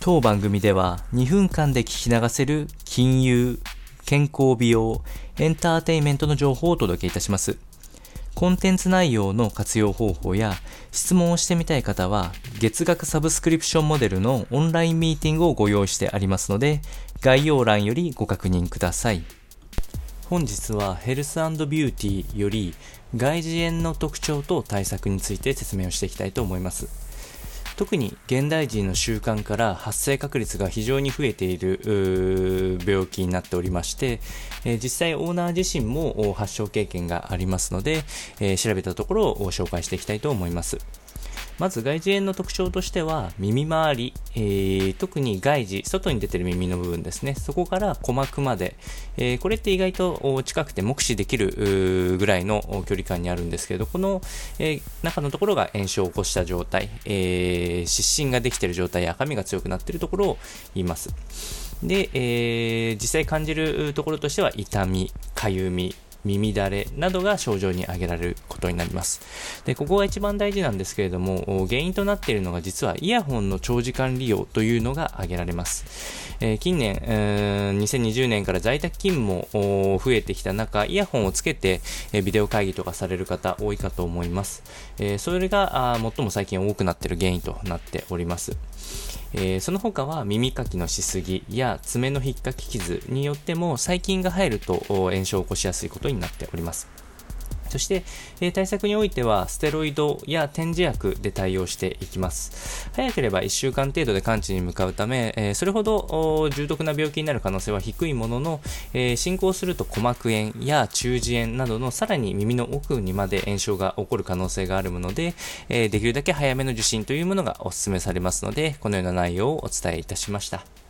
当番組では2分間で聞き流せる金融、健康美容、エンターテインメントの情報をお届けいたします。コンテンツ内容の活用方法や質問をしてみたい方は月額サブスクリプションモデルのオンラインミーティングをご用意してありますので概要欄よりご確認ください。本日はヘルスビューティーより外耳炎の特徴と対策について説明をしていきたいと思います。特に現代人の習慣から発生確率が非常に増えている病気になっておりまして、えー、実際オーナー自身も発症経験がありますので、えー、調べたところを紹介していきたいと思います。まず外耳炎の特徴としては耳周り、えー、特に外耳、外に出てる耳の部分ですね。そこから鼓膜まで、えー、これって意外と近くて目視できるぐらいの距離感にあるんですけれど、この、えー、中のところが炎症を起こした状態、え湿疹ができている状態赤みが強くなっているところを言います。で、え実際感じるところとしては痛み、かゆみ、耳だれなどが症状に挙げられることになります。で、ここが一番大事なんですけれども、原因となっているのが実はイヤホンの長時間利用というのが挙げられます。えー、近年、2020年から在宅勤務も増えてきた中、イヤホンをつけて、え、ビデオ会議とかされる方多いかと思います。えー、それがあ最も最近多くなっている原因となっております。えー、その他は耳かきのしすぎや爪の引っかき傷によっても細菌が入ると炎症を起こしやすいことになっております。そして、えー、対策においては、ステロイドや点耳薬で対応していきます。早ければ1週間程度で完治に向かうため、えー、それほど重篤な病気になる可能性は低いものの、えー、進行すると鼓膜炎や中耳炎などのさらに耳の奥にまで炎症が起こる可能性があるもので、えできるだけ早めの受診というものがお勧めされますので、このような内容をお伝えいたしました。